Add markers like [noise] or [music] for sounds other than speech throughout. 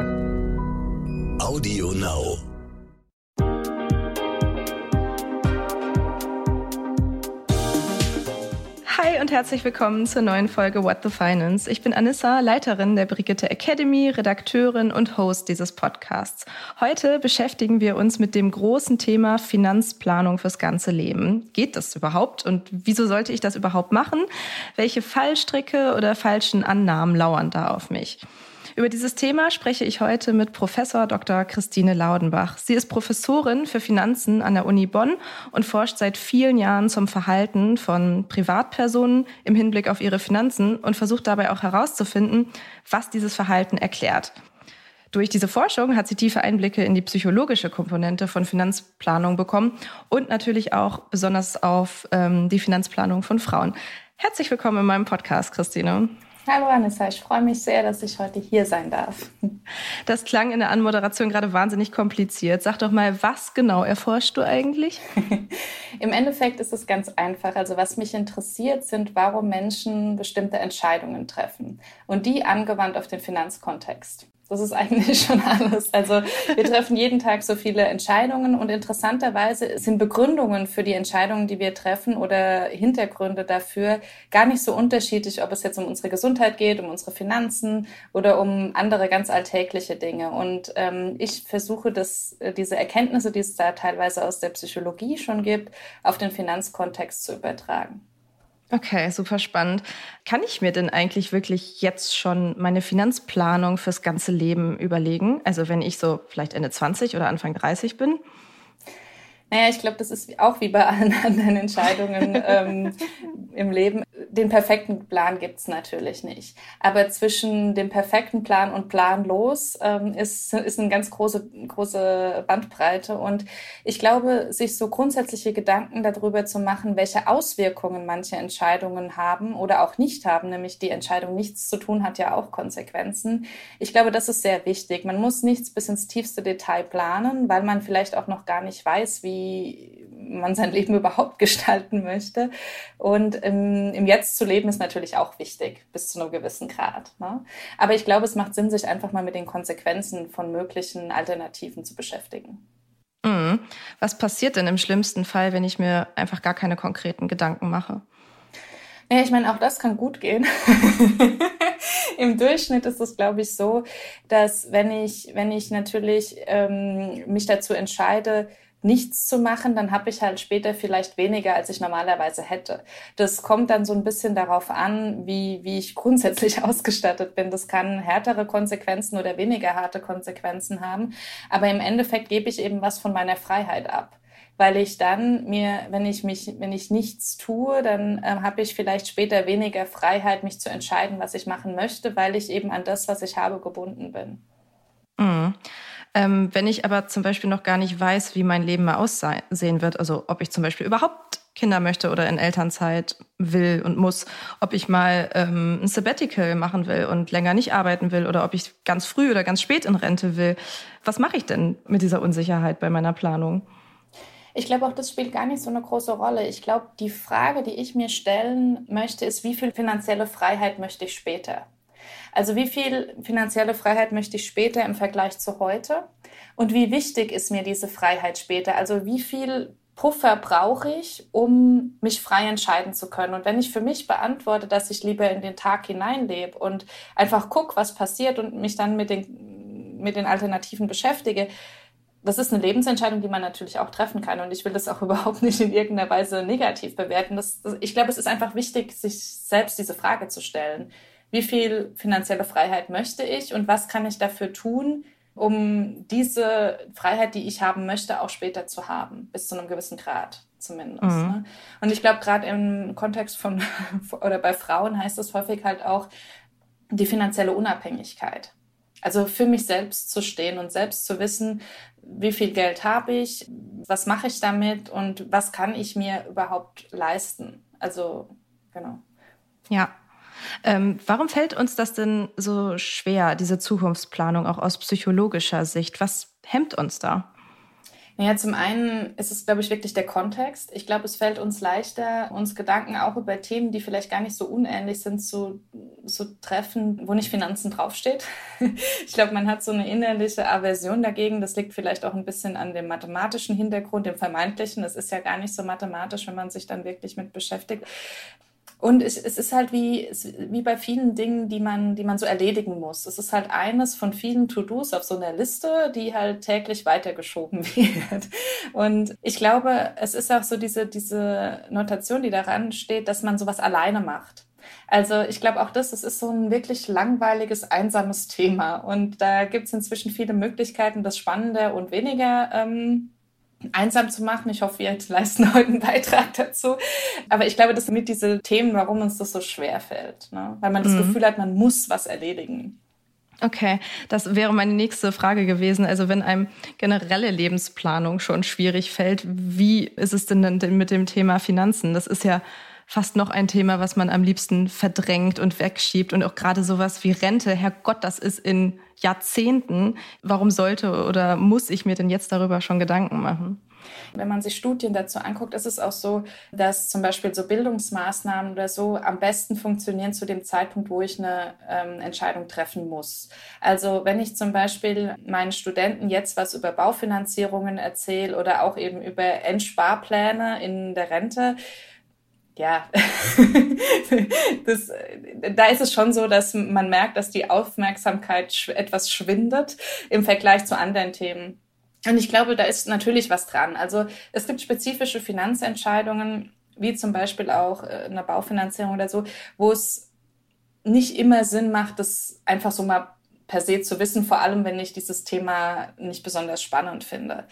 Audio Now. Hi und herzlich willkommen zur neuen Folge What the Finance. Ich bin Anissa, Leiterin der Brigitte Academy, Redakteurin und Host dieses Podcasts. Heute beschäftigen wir uns mit dem großen Thema Finanzplanung fürs ganze Leben. Geht das überhaupt und wieso sollte ich das überhaupt machen? Welche Fallstricke oder falschen Annahmen lauern da auf mich? Über dieses Thema spreche ich heute mit Professor Dr. Christine Laudenbach. Sie ist Professorin für Finanzen an der Uni Bonn und forscht seit vielen Jahren zum Verhalten von Privatpersonen im Hinblick auf ihre Finanzen und versucht dabei auch herauszufinden, was dieses Verhalten erklärt. Durch diese Forschung hat sie tiefe Einblicke in die psychologische Komponente von Finanzplanung bekommen und natürlich auch besonders auf ähm, die Finanzplanung von Frauen. Herzlich willkommen in meinem Podcast, Christine. Hallo Anissa, ich freue mich sehr, dass ich heute hier sein darf. Das klang in der Anmoderation gerade wahnsinnig kompliziert. Sag doch mal, was genau erforschst du eigentlich? [laughs] Im Endeffekt ist es ganz einfach. Also was mich interessiert, sind, warum Menschen bestimmte Entscheidungen treffen und die angewandt auf den Finanzkontext. Das ist eigentlich [laughs] schon alles. Also wir treffen jeden Tag so viele Entscheidungen und interessanterweise sind Begründungen für die Entscheidungen, die wir treffen oder Hintergründe dafür gar nicht so unterschiedlich, ob es jetzt um unsere Gesundheit geht, um unsere Finanzen oder um andere ganz alltägliche Dinge. Und ähm, ich versuche, dass äh, diese Erkenntnisse, die es da teilweise aus der Psychologie schon gibt, auf den Finanzkontext zu übertragen. Okay, super spannend. Kann ich mir denn eigentlich wirklich jetzt schon meine Finanzplanung fürs ganze Leben überlegen? Also wenn ich so vielleicht Ende 20 oder Anfang 30 bin? Naja, ich glaube, das ist auch wie bei allen [laughs] anderen Entscheidungen ähm, im Leben. Den perfekten Plan gibt's natürlich nicht. Aber zwischen dem perfekten Plan und planlos ähm, ist, ist eine ganz große, große Bandbreite. Und ich glaube, sich so grundsätzliche Gedanken darüber zu machen, welche Auswirkungen manche Entscheidungen haben oder auch nicht haben, nämlich die Entscheidung, nichts zu tun, hat ja auch Konsequenzen. Ich glaube, das ist sehr wichtig. Man muss nichts bis ins tiefste Detail planen, weil man vielleicht auch noch gar nicht weiß, wie wie man sein Leben [laughs] überhaupt gestalten möchte. Und im, im Jetzt zu leben ist natürlich auch wichtig, bis zu einem gewissen Grad. Ne? Aber ich glaube, es macht Sinn, sich einfach mal mit den Konsequenzen von möglichen Alternativen zu beschäftigen. Mhm. Was passiert denn im schlimmsten Fall, wenn ich mir einfach gar keine konkreten Gedanken mache? Ja, ich meine, auch das kann gut gehen. [laughs] Im Durchschnitt ist es, glaube ich, so, dass wenn ich, wenn ich natürlich ähm, mich dazu entscheide, nichts zu machen, dann habe ich halt später vielleicht weniger, als ich normalerweise hätte. Das kommt dann so ein bisschen darauf an, wie, wie ich grundsätzlich [laughs] ausgestattet bin. Das kann härtere Konsequenzen oder weniger harte Konsequenzen haben. Aber im Endeffekt gebe ich eben was von meiner Freiheit ab weil ich dann mir, wenn ich mich, wenn ich nichts tue, dann äh, habe ich vielleicht später weniger Freiheit, mich zu entscheiden, was ich machen möchte, weil ich eben an das, was ich habe, gebunden bin. Mhm. Ähm, wenn ich aber zum Beispiel noch gar nicht weiß, wie mein Leben mal aussehen wird, also ob ich zum Beispiel überhaupt Kinder möchte oder in Elternzeit will und muss, ob ich mal ähm, ein Sabbatical machen will und länger nicht arbeiten will oder ob ich ganz früh oder ganz spät in Rente will. Was mache ich denn mit dieser Unsicherheit bei meiner Planung? Ich glaube auch, das spielt gar nicht so eine große Rolle. Ich glaube, die Frage, die ich mir stellen möchte, ist, wie viel finanzielle Freiheit möchte ich später? Also wie viel finanzielle Freiheit möchte ich später im Vergleich zu heute? Und wie wichtig ist mir diese Freiheit später? Also wie viel Puffer brauche ich, um mich frei entscheiden zu können? Und wenn ich für mich beantworte, dass ich lieber in den Tag hineinlebe und einfach gucke, was passiert und mich dann mit den, mit den Alternativen beschäftige, das ist eine Lebensentscheidung, die man natürlich auch treffen kann. Und ich will das auch [laughs] überhaupt nicht in irgendeiner Weise negativ bewerten. Das, das, ich glaube, es ist einfach wichtig, sich selbst diese Frage zu stellen wie viel finanzielle Freiheit möchte ich und was kann ich dafür tun, um diese Freiheit, die ich haben möchte, auch später zu haben, bis zu einem gewissen Grad zumindest. Mhm. Ne? Und ich glaube, gerade im Kontext von [laughs] oder bei Frauen heißt es häufig halt auch die finanzielle Unabhängigkeit. Also für mich selbst zu stehen und selbst zu wissen, wie viel Geld habe ich, was mache ich damit und was kann ich mir überhaupt leisten. Also genau. Ja, ähm, warum fällt uns das denn so schwer, diese Zukunftsplanung auch aus psychologischer Sicht? Was hemmt uns da? Naja, zum einen ist es, glaube ich, wirklich der Kontext. Ich glaube, es fällt uns leichter, uns Gedanken auch über Themen, die vielleicht gar nicht so unähnlich sind, zu, zu treffen, wo nicht Finanzen draufsteht. [laughs] Ich glaube, man hat so eine innerliche Aversion dagegen. Das liegt vielleicht auch ein bisschen an dem mathematischen Hintergrund, dem vermeintlichen. Es ist ja gar nicht so mathematisch, wenn man sich dann wirklich mit beschäftigt. Und es, es ist halt wie, wie bei vielen Dingen, die man, die man so erledigen muss. Es ist halt eines von vielen To-Dos auf so einer Liste, die halt täglich weitergeschoben [laughs] wird. Und ich glaube, es ist auch so diese, diese Notation, die daran steht, dass man sowas alleine macht. Also ich glaube auch das, das ist so ein wirklich langweiliges, einsames Thema. Und da gibt es inzwischen viele Möglichkeiten, das spannender und weniger ähm, einsam zu machen. Ich hoffe, wir leisten heute einen Beitrag dazu. Aber ich glaube, das sind mit diese Themen, warum uns das so schwer fällt. Ne? Weil man das mhm. Gefühl hat, man muss was erledigen. Okay, das wäre meine nächste Frage gewesen. Also wenn einem generelle Lebensplanung schon schwierig fällt, wie ist es denn denn mit dem Thema Finanzen? Das ist ja fast noch ein Thema, was man am liebsten verdrängt und wegschiebt. Und auch gerade sowas wie Rente, Herrgott, das ist in Jahrzehnten. Warum sollte oder muss ich mir denn jetzt darüber schon Gedanken machen? Wenn man sich Studien dazu anguckt, ist es auch so, dass zum Beispiel so Bildungsmaßnahmen oder so am besten funktionieren zu dem Zeitpunkt, wo ich eine ähm, Entscheidung treffen muss. Also wenn ich zum Beispiel meinen Studenten jetzt was über Baufinanzierungen erzähle oder auch eben über Endsparpläne in der Rente, ja, [laughs] das, da ist es schon so, dass man merkt, dass die Aufmerksamkeit etwas schwindet im Vergleich zu anderen Themen. Und ich glaube, da ist natürlich was dran. Also es gibt spezifische Finanzentscheidungen, wie zum Beispiel auch äh, eine Baufinanzierung oder so, wo es nicht immer Sinn macht, das einfach so mal per se zu wissen, vor allem wenn ich dieses Thema nicht besonders spannend finde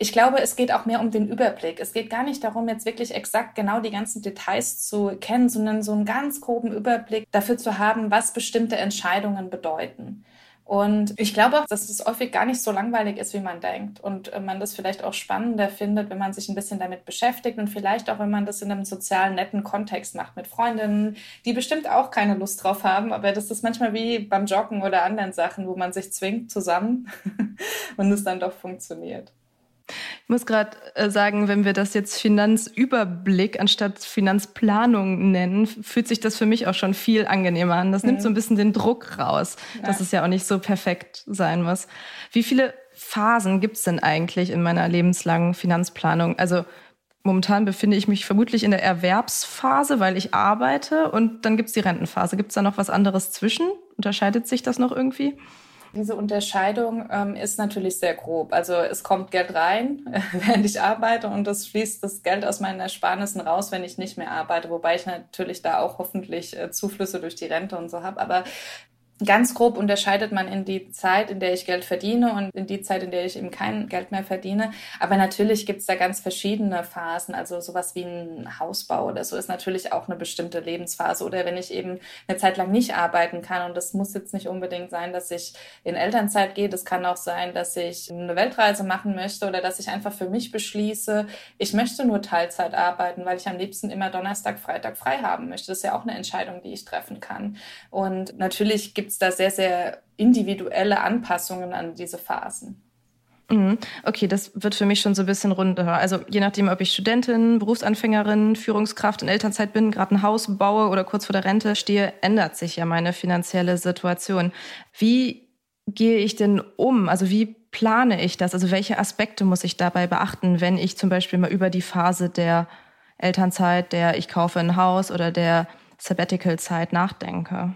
ich glaube, es geht auch mehr um den Überblick. Es geht gar nicht darum, jetzt wirklich exakt genau die ganzen Details zu kennen, sondern so einen ganz groben Überblick dafür zu haben, was bestimmte Entscheidungen bedeuten. Und ich glaube auch, dass es häufig gar nicht so langweilig ist, wie man denkt. Und äh, man das vielleicht auch spannender findet, wenn man sich ein bisschen damit beschäftigt und vielleicht auch, wenn man das in einem sozialen, netten Kontext macht mit Freundinnen, die bestimmt auch keine Lust drauf haben. Aber das ist manchmal wie beim Joggen oder anderen Sachen, wo man sich zwingt zusammen [laughs] und es dann doch funktioniert. Ich muss gerade äh, sagen, wenn wir das jetzt Finanzüberblick anstatt Finanzplanung nennen, fühlt sich das für mich auch schon viel angenehmer an. Das mhm. nimmt so ein bisschen den Druck raus, ja. dass es ja auch nicht so perfekt sein muss. Wie viele Phasen gibt es denn eigentlich in meiner lebenslangen Finanzplanung? Also momentan befinde ich mich vermutlich in der Erwerbsphase, weil ich arbeite und dann gibt es die Rentenphase. Gibt es da noch was anderes zwischen? Unterscheidet sich das noch irgendwie? Diese Unterscheidung ähm, ist natürlich sehr grob. Also es kommt Geld rein, [laughs] während ich arbeite und es fließt das Geld aus meinen Ersparnissen raus, wenn ich nicht mehr arbeite, wobei ich natürlich da auch hoffentlich äh, Zuflüsse durch die Rente und so habe. Aber Ganz grob unterscheidet man in die Zeit, in der ich Geld verdiene und in die Zeit, in der ich eben kein Geld mehr verdiene. Aber natürlich gibt es da ganz verschiedene Phasen. Also sowas wie ein Hausbau oder so ist natürlich auch eine bestimmte Lebensphase. Oder wenn ich eben eine Zeit lang nicht arbeiten kann. Und das muss jetzt nicht unbedingt sein, dass ich in Elternzeit gehe. Das kann auch sein, dass ich eine Weltreise machen möchte oder dass ich einfach für mich beschließe, ich möchte nur Teilzeit arbeiten, weil ich am liebsten immer Donnerstag, Freitag frei haben möchte. Das ist ja auch eine Entscheidung, die ich treffen kann. Und natürlich gibt es da sehr, sehr individuelle Anpassungen an diese Phasen. Mhm. Okay, das wird für mich schon so ein bisschen runter. Also je nachdem, ob ich Studentin, Berufsanfängerin, Führungskraft in Elternzeit bin, gerade ein Haus baue oder kurz vor der Rente stehe, ändert sich ja meine finanzielle Situation. Wie gehe ich denn um? Also wie plane ich das? Also welche Aspekte muss ich dabei beachten, wenn ich zum Beispiel mal über die Phase der Elternzeit, der ich kaufe ein Haus oder der Sabbatical-Zeit nachdenke?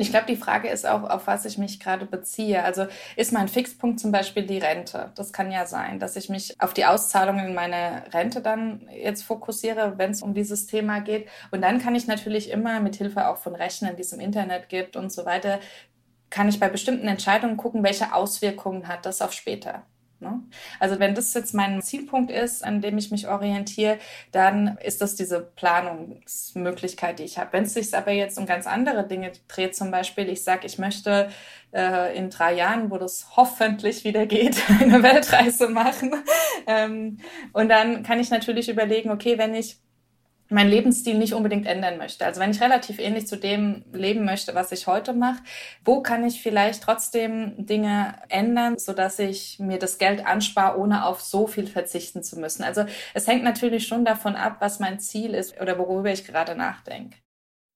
Ich glaube, die Frage ist auch, auf was ich mich gerade beziehe. Also ist mein Fixpunkt zum Beispiel die Rente? Das kann ja sein, dass ich mich auf die Auszahlungen in meine Rente dann jetzt fokussiere, wenn es um dieses Thema geht. Und dann kann ich natürlich immer mit Hilfe auch von Rechnern, die es im Internet gibt und so weiter, kann ich bei bestimmten Entscheidungen gucken, welche Auswirkungen hat das auf später. Ne? Also wenn das jetzt mein Zielpunkt ist, an dem ich mich orientiere, dann ist das diese Planungsmöglichkeit, die ich habe. Wenn es sich aber jetzt um ganz andere Dinge dreht, zum Beispiel, ich sage, ich möchte äh, in drei Jahren, wo das hoffentlich wieder geht, [laughs] eine Weltreise machen. Ähm, und dann kann ich natürlich überlegen, okay, wenn ich meinen Lebensstil nicht unbedingt ändern möchte. Also wenn ich relativ ähnlich zu dem leben möchte, was ich heute mache, wo kann ich vielleicht trotzdem Dinge ändern, so dass ich mir das Geld anspare, ohne auf so viel verzichten zu müssen. Also es hängt natürlich schon davon ab, was mein Ziel ist oder worüber ich gerade nachdenke.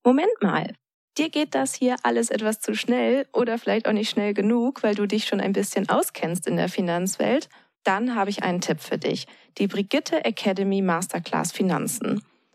Moment mal. Dir geht das hier alles etwas zu schnell oder vielleicht auch nicht schnell genug, weil du dich schon ein bisschen auskennst in der Finanzwelt. Dann habe ich einen Tipp für dich. Die Brigitte Academy Masterclass Finanzen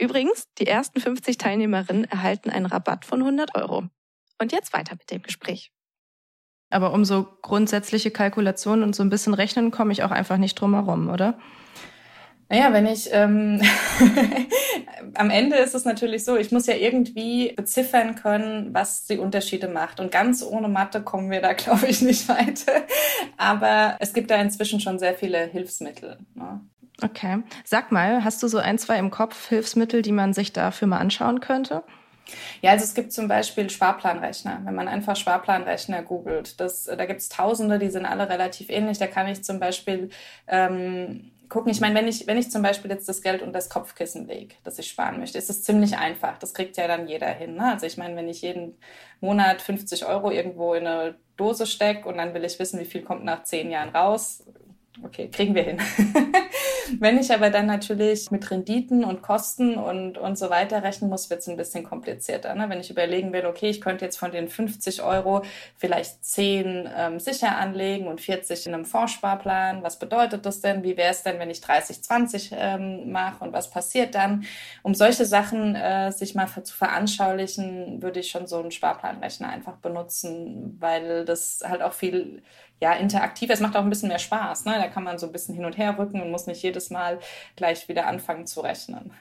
Übrigens, die ersten 50 Teilnehmerinnen erhalten einen Rabatt von 100 Euro. Und jetzt weiter mit dem Gespräch. Aber um so grundsätzliche Kalkulationen und so ein bisschen Rechnen komme ich auch einfach nicht drum herum, oder? Naja, wenn ich ähm, [laughs] am Ende ist es natürlich so, ich muss ja irgendwie beziffern können, was die Unterschiede macht. Und ganz ohne Mathe kommen wir da, [laughs] glaube ich, nicht weiter. Aber es gibt da inzwischen schon sehr viele Hilfsmittel. Ne? Okay. Sag mal, hast du so ein, zwei im Kopf Hilfsmittel, die man sich dafür mal anschauen könnte? Ja, also es gibt zum Beispiel Sparplanrechner. Wenn man einfach Sparplanrechner googelt, das, da gibt es Tausende, die sind alle relativ ähnlich. Da kann ich zum Beispiel ähm, gucken. Ich meine, wenn ich, wenn ich zum Beispiel jetzt das Geld unter das Kopfkissen lege, das ich sparen möchte, ist es ziemlich einfach. Das kriegt ja dann jeder hin. Ne? Also ich meine, wenn ich jeden Monat 50 Euro irgendwo in eine Dose stecke und dann will ich wissen, wie viel kommt nach zehn Jahren raus, okay, kriegen wir hin. [laughs] Wenn ich aber dann natürlich mit Renditen und Kosten und, und so weiter rechnen muss, wird es ein bisschen komplizierter. Ne? Wenn ich überlegen will, okay, ich könnte jetzt von den 50 Euro vielleicht 10 ähm, sicher anlegen und 40 in einem Fondssparplan. Was bedeutet das denn? Wie wäre es denn, wenn ich 30, 20 ähm, mache und was passiert dann? Um solche Sachen äh, sich mal zu veranschaulichen, würde ich schon so einen Sparplanrechner einfach benutzen, weil das halt auch viel ja, interaktiv. Es macht auch ein bisschen mehr Spaß. Ne? Da kann man so ein bisschen hin und her rücken und muss nicht jedes Mal gleich wieder anfangen zu rechnen.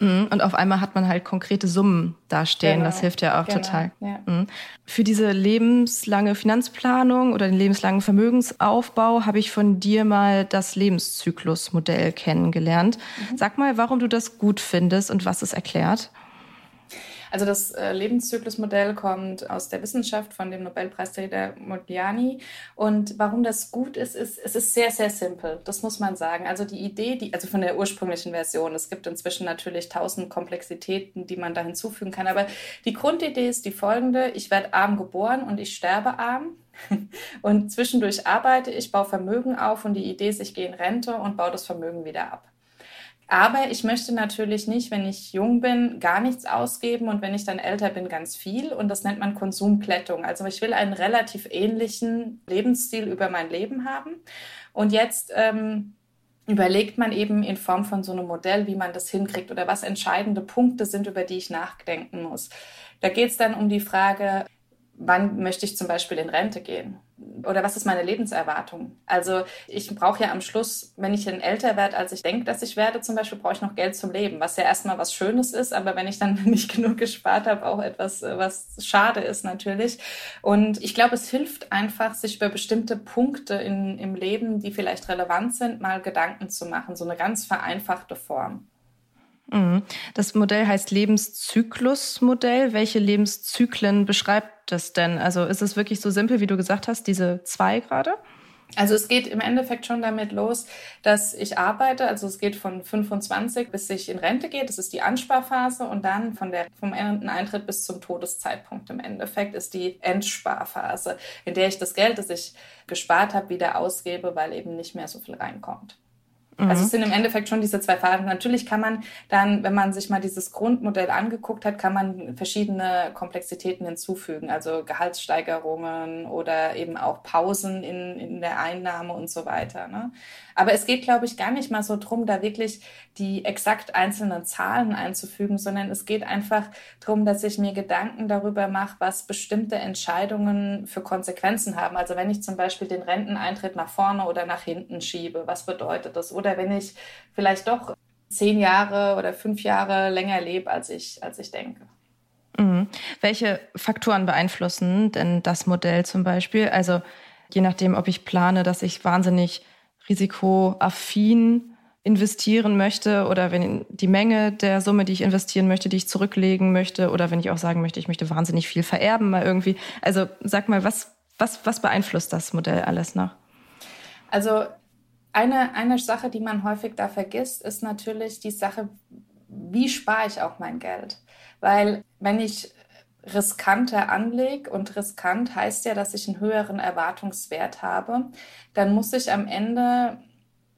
Mhm, und auf einmal hat man halt konkrete Summen dastehen. Genau. Das hilft ja auch genau. total. Ja. Mhm. Für diese lebenslange Finanzplanung oder den lebenslangen Vermögensaufbau habe ich von dir mal das Lebenszyklusmodell kennengelernt. Mhm. Sag mal, warum du das gut findest und was es erklärt. Also das äh, Lebenszyklusmodell kommt aus der Wissenschaft von dem Nobelpreisträger Modigliani. Und warum das gut ist, ist, es ist sehr, sehr simpel. Das muss man sagen. Also die Idee, die, also von der ursprünglichen Version, es gibt inzwischen natürlich tausend Komplexitäten, die man da hinzufügen kann. Aber die Grundidee ist die folgende. Ich werde arm geboren und ich sterbe arm. [laughs] Und zwischendurch arbeite ich, baue Vermögen auf und die Idee ist, ich gehe in Rente und baue das Vermögen wieder ab. Aber ich möchte natürlich nicht, wenn ich jung bin, gar nichts ausgeben und wenn ich dann älter bin, ganz viel. Und das nennt man Konsumplättung. Also ich will einen relativ ähnlichen Lebensstil über mein Leben haben. Und jetzt ähm, überlegt man eben in Form von so einem Modell, wie man das hinkriegt oder was entscheidende Punkte sind, über die ich nachdenken muss. Da geht es dann um die Frage, wann möchte ich zum Beispiel in Rente gehen? Oder was ist meine Lebenserwartung? Also ich brauche ja am Schluss, wenn ich dann älter werde, als ich denke, dass ich werde, zum Beispiel brauche ich noch Geld zum Leben, was ja erstmal was Schönes ist, aber wenn ich dann [laughs] nicht genug gespart habe, auch etwas, was schade ist natürlich. Und ich glaube, es hilft einfach, sich über bestimmte Punkte in, im Leben, die vielleicht relevant sind, mal Gedanken zu machen, so eine ganz vereinfachte Form. Mhm. Das Modell heißt Lebenszyklusmodell. Welche Lebenszyklen beschreibt das denn? Also ist es wirklich so simpel, wie du gesagt hast, diese zwei gerade? Also es geht im Endeffekt schon damit los, dass ich arbeite. Also es geht von 25 bis ich in Rente gehe. Das ist die Ansparphase. Und dann von der, vom Eintritt bis zum Todeszeitpunkt im Endeffekt ist die Endsparphase, in der ich das Geld, das ich gespart habe, wieder ausgebe, weil eben nicht mehr so viel reinkommt. Mhm. Also es sind im Endeffekt schon diese zwei Phasen. Natürlich kann man dann, wenn man sich mal dieses Grundmodell angeguckt hat, kann man verschiedene Komplexitäten hinzufügen, also Gehaltssteigerungen oder eben auch Pausen in, in der Einnahme und so weiter. Ne? Aber es geht, glaube ich, gar nicht mal so drum, da wirklich die exakt einzelnen Zahlen einzufügen, sondern es geht einfach drum, dass ich mir Gedanken darüber mache, was bestimmte Entscheidungen für Konsequenzen haben. Also wenn ich zum Beispiel den Renteneintritt nach vorne oder nach hinten schiebe, was bedeutet das? Oder oder wenn ich vielleicht doch zehn Jahre oder fünf Jahre länger lebe, als ich, als ich denke. Mhm. Welche Faktoren beeinflussen denn das Modell zum Beispiel? Also je nachdem, ob ich plane, dass ich wahnsinnig risikoaffin investieren möchte oder wenn die Menge der Summe, die ich investieren möchte, die ich zurücklegen möchte oder wenn ich auch sagen möchte, ich möchte wahnsinnig viel vererben mal irgendwie. Also sag mal, was, was, was beeinflusst das Modell alles noch? Also eine, eine Sache, die man häufig da vergisst, ist natürlich die Sache, wie spare ich auch mein Geld? Weil wenn ich riskanter anlege und riskant heißt ja, dass ich einen höheren Erwartungswert habe, dann muss ich am Ende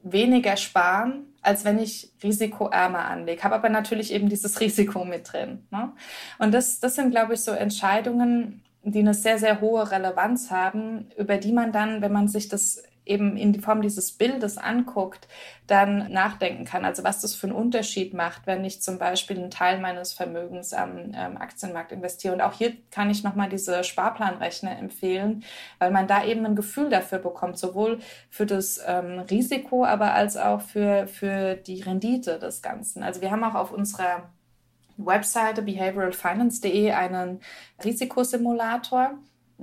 weniger sparen, als wenn ich risikoärmer anlege. Habe aber natürlich eben dieses [laughs] Risiko mit drin. Ne? Und das, das sind, glaube ich, so Entscheidungen, die eine sehr, sehr hohe Relevanz haben, über die man dann, wenn man sich das eben in die Form dieses Bildes anguckt, dann nachdenken kann. Also was das für einen Unterschied macht, wenn ich zum Beispiel einen Teil meines Vermögens am ähm, Aktienmarkt investiere. Und auch hier kann ich nochmal diese Sparplanrechner empfehlen, weil man da eben ein Gefühl dafür bekommt, sowohl für das ähm, Risiko, aber als auch für, für die Rendite des Ganzen. Also wir haben auch auf unserer Webseite behavioralfinance.de einen Risikosimulator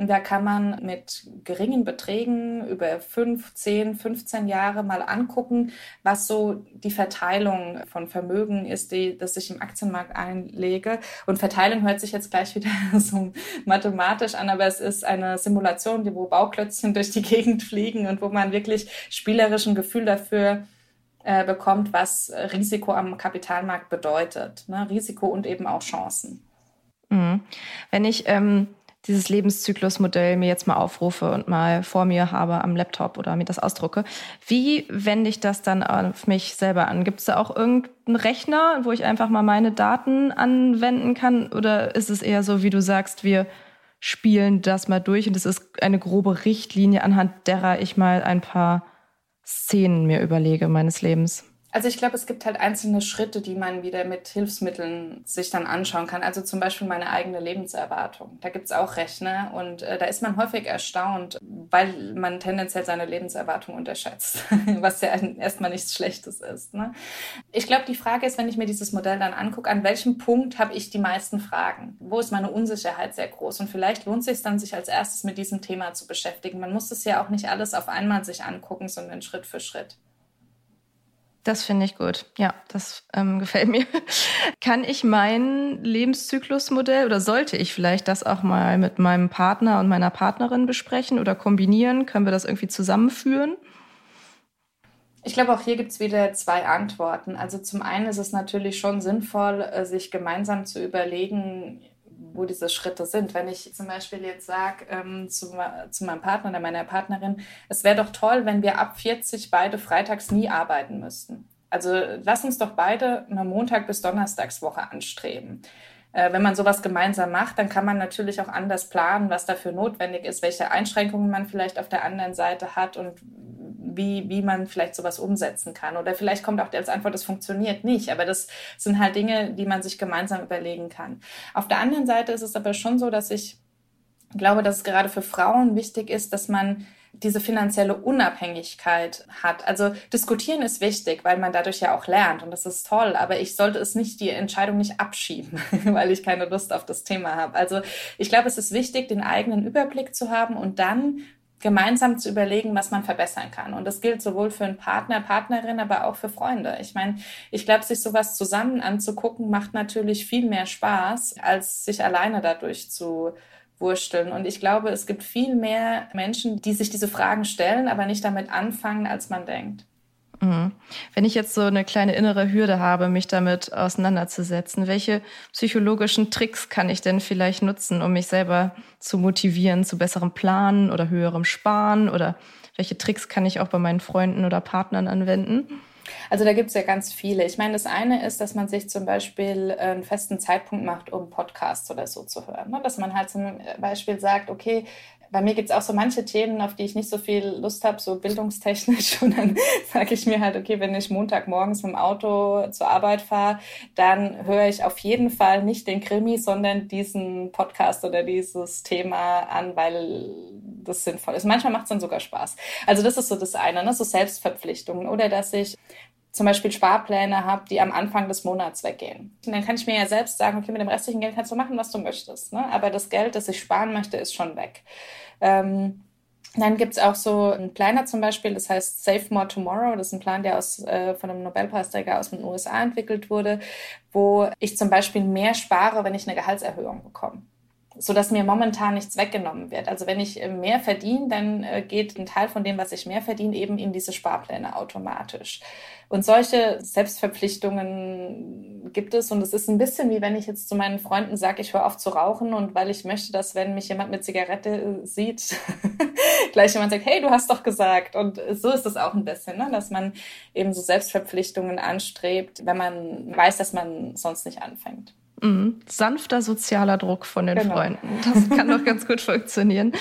da kann man mit geringen Beträgen über 5, 10, 15 Jahre mal angucken, was so die Verteilung von Vermögen ist, die, das ich im Aktienmarkt einlege. Und Verteilung hört sich jetzt gleich wieder [laughs] so mathematisch an, aber es ist eine Simulation, wo Bauklötzchen durch die Gegend fliegen und wo man wirklich spielerisch ein Gefühl dafür äh, bekommt, was Risiko am Kapitalmarkt bedeutet. Ne? Risiko und eben auch Chancen. Mhm. Wenn ich ähm dieses Lebenszyklusmodell mir jetzt mal aufrufe und mal vor mir habe am Laptop oder mir das ausdrucke. Wie wende ich das dann auf mich selber an? Gibt es da auch irgendeinen Rechner, wo ich einfach mal meine Daten anwenden kann? Oder ist es eher so, wie du sagst, wir spielen das mal durch und es ist eine grobe Richtlinie, anhand derer ich mal ein paar Szenen mir überlege meines Lebens? Also ich glaube, es gibt halt einzelne Schritte, die man wieder mit Hilfsmitteln sich dann anschauen kann. Also zum Beispiel meine eigene Lebenserwartung. Da gibt es auch Rechner und äh, da ist man häufig erstaunt, weil man tendenziell seine Lebenserwartung unterschätzt, [laughs] was ja erstmal nichts Schlechtes ist. Ne? Ich glaube, die Frage ist, wenn ich mir dieses Modell dann angucke, an welchem Punkt habe ich die meisten Fragen? Wo ist meine Unsicherheit sehr groß? Und vielleicht lohnt es sich dann, sich als erstes mit diesem Thema zu beschäftigen. Man muss es ja auch nicht alles auf einmal sich angucken, sondern Schritt für Schritt. Das finde ich gut. Ja, das ähm, [laughs] gefällt mir. Kann ich mein Lebenszyklusmodell oder sollte ich vielleicht das auch mal mit meinem Partner und meiner Partnerin besprechen oder kombinieren? Können wir das irgendwie zusammenführen? Ich glaube, auch hier gibt es wieder zwei Antworten. Also zum einen ist es natürlich schon sinnvoll, äh, sich gemeinsam zu überlegen, wo diese Schritte sind. Wenn ich zum Beispiel jetzt sage ähm, zu, zu meinem Partner oder meiner Partnerin, es wäre doch toll, wenn wir ab 40 beide freitags nie arbeiten müssten. Also lass uns doch beide eine Montag- bis Donnerstagswoche anstreben. Äh, wenn man sowas gemeinsam macht, dann kann man natürlich auch anders planen, was dafür notwendig ist, welche Einschränkungen man vielleicht auf der anderen Seite hat und wie, wie man vielleicht sowas umsetzen kann. Oder vielleicht kommt auch als Antwort, das funktioniert nicht. Aber das sind halt Dinge, die man sich gemeinsam überlegen kann. Auf der anderen Seite ist es aber schon so, dass ich glaube, dass es gerade für Frauen wichtig ist, dass man diese finanzielle Unabhängigkeit hat. Also diskutieren ist wichtig, weil man dadurch ja auch lernt und das ist toll, aber ich sollte es nicht, die Entscheidung nicht abschieben, [laughs] weil ich keine Lust auf das Thema habe. Also ich glaube, es ist wichtig, den eigenen Überblick zu haben und dann gemeinsam zu überlegen, was man verbessern kann. Und das gilt sowohl für einen Partner, Partnerin, aber auch für Freunde. Ich meine, ich glaube, sich sowas zusammen anzugucken, macht natürlich viel mehr Spaß, als sich alleine dadurch zu wursteln. Und ich glaube, es gibt viel mehr Menschen, die sich diese Fragen stellen, aber nicht damit anfangen, als man denkt. Mhm. Wenn ich jetzt so eine kleine innere Hürde habe, mich damit auseinanderzusetzen, welche psychologischen Tricks kann ich denn vielleicht nutzen, um mich selber zu motivieren zu besserem Planen oder höherem Sparen? Oder welche Tricks kann ich auch bei meinen Freunden oder Partnern anwenden? Also da gibt es ja ganz viele. Ich meine, das eine ist, dass man sich zum Beispiel einen festen Zeitpunkt macht, um Podcasts oder so zu hören. Ne? Dass man halt zum Beispiel sagt, okay, bei mir gibt es auch so manche Themen, auf die ich nicht so viel Lust habe, so bildungstechnisch. [laughs] Und dann sage ich mir halt, okay, wenn ich Montagmorgens mit dem Auto zur Arbeit fahre, dann höre ich auf jeden Fall nicht den Krimi, sondern diesen Podcast oder dieses Thema an, weil das sinnvoll ist. Manchmal macht es dann sogar Spaß. Also das ist so das eine, ne? so Selbstverpflichtungen. Oder dass ich zum Beispiel Sparpläne habe, die am Anfang des Monats weggehen. Und dann kann ich mir ja selbst sagen, okay, mit dem restlichen Geld kannst du machen, was du möchtest. Ne? Aber das Geld, das ich sparen möchte, ist schon weg. Ähm, dann gibt es auch so einen Planer zum Beispiel, das heißt Save More Tomorrow. Das ist ein Plan, der aus, äh, von einem Nobelpreisträger aus den USA entwickelt wurde, wo ich zum Beispiel mehr spare, wenn ich eine Gehaltserhöhung bekomme so dass mir momentan nichts weggenommen wird. Also wenn ich äh, mehr verdiene, dann äh, geht ein Teil von dem, was ich mehr verdiene, eben in diese Sparpläne automatisch. Und solche Selbstverpflichtungen gibt es. Und es ist ein bisschen wie wenn ich jetzt zu meinen Freunden sage, ich höre auf zu rauchen und weil ich möchte, dass wenn mich jemand mit Zigarette äh, sieht, [laughs] gleich jemand sagt, hey, du hast doch gesagt. Und so ist es auch ein bisschen, ne? dass man eben so Selbstverpflichtungen anstrebt, wenn man weiß, dass man sonst nicht anfängt. Mhm. Sanfter sozialer Druck von den genau. Freunden. Das kann doch ganz gut funktionieren.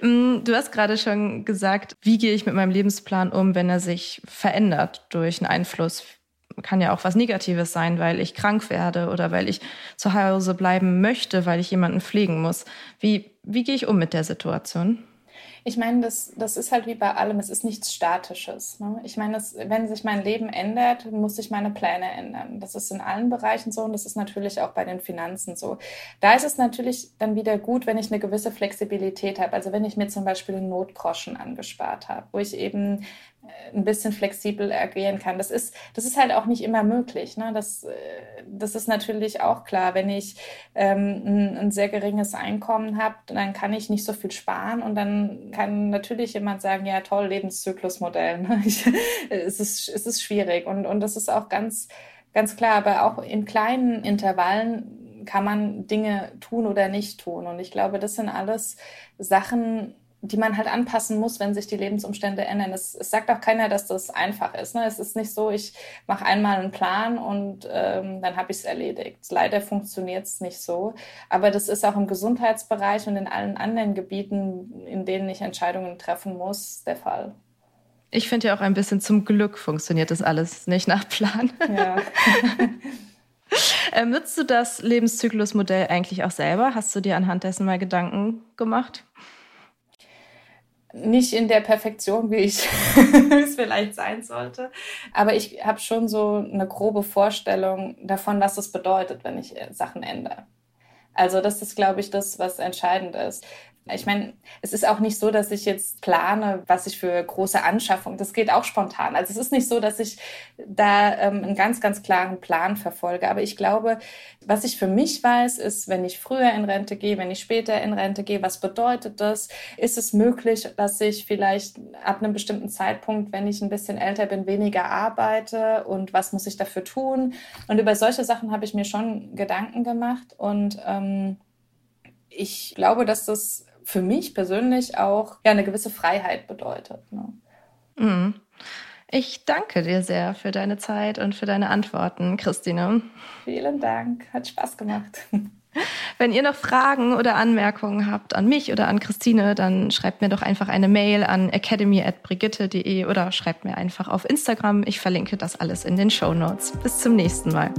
Mhm. Du hast gerade schon gesagt, wie gehe ich mit meinem Lebensplan um, wenn er sich verändert durch einen Einfluss? Kann ja auch was Negatives sein, weil ich krank werde oder weil ich zu Hause bleiben möchte, weil ich jemanden pflegen muss. Wie, wie gehe ich um mit der Situation? Ich meine, das, das ist halt wie bei allem, es ist nichts Statisches. Ne? Ich meine, das, wenn sich mein Leben ändert, muss sich meine Pläne ändern. Das ist in allen Bereichen so und das ist natürlich auch bei den Finanzen so. Da ist es natürlich dann wieder gut, wenn ich eine gewisse Flexibilität habe. Also wenn ich mir zum Beispiel einen Notgroschen angespart habe, wo ich eben ein bisschen flexibel agieren kann. Das ist, das ist halt auch nicht immer möglich. Ne? Das, äh, das ist natürlich auch klar. Wenn ich ähm, ein, ein sehr geringes Einkommen habe, dann kann ich nicht so viel sparen und dann kann natürlich jemand sagen, ja toll, Lebenszyklusmodell. Ne? [laughs] Ich, es, ist, es ist schwierig und, und das ist auch ganz, ganz klar. Aber auch in kleinen Intervallen kann man Dinge tun oder nicht tun. Und ich glaube, das sind alles Sachen, die man halt anpassen muss, wenn sich die Lebensumstände ändern. Es, es sagt auch keiner, dass das einfach ist. Ne? Es ist nicht so, ich mache einmal einen Plan und ähm, dann habe ich es erledigt. Leider funktioniert es nicht so. Aber das ist auch im Gesundheitsbereich und in allen anderen Gebieten, in denen ich Entscheidungen treffen muss, der Fall. Ich finde ja auch ein bisschen zum Glück funktioniert das alles nicht nach Plan. Ja. [laughs] [laughs] ähm, nutzt du das Lebenszyklusmodell eigentlich auch selber? Hast du dir anhand dessen mal Gedanken gemacht? Nicht in der Perfektion, wie ich [laughs] es vielleicht sein sollte. Aber ich habe schon so eine grobe Vorstellung davon, was es bedeutet, wenn ich äh, Sachen ändere. Also das ist, glaube ich, das, was entscheidend ist. Ich meine, es ist auch nicht so, dass ich jetzt plane, was ich für große Anschaffungen. Das geht auch spontan. Also es ist nicht so, dass ich da ähm, einen ganz, ganz klaren Plan verfolge. Aber ich glaube, was ich für mich weiß, ist, wenn ich früher in Rente gehe, wenn ich später in Rente gehe, was bedeutet das? Ist es möglich, dass ich vielleicht ab einem bestimmten Zeitpunkt, wenn ich ein bisschen älter bin, weniger arbeite? Und was muss ich dafür tun? Und über solche Sachen habe ich mir schon Gedanken gemacht. Und ähm, ich glaube, dass das für mich persönlich auch ja, eine gewisse Freiheit bedeutet. Ne? Mhm. Ich danke dir sehr für deine Zeit und für deine Antworten, Christine. Vielen Dank, hat Spaß gemacht. [laughs] Wenn ihr noch Fragen oder Anmerkungen habt an mich oder an Christine, dann schreibt mir doch einfach eine Mail an academy.brigitte.de oder schreibt mir einfach auf Instagram. Ich verlinke das alles in den Show Notes. Bis zum nächsten Mal.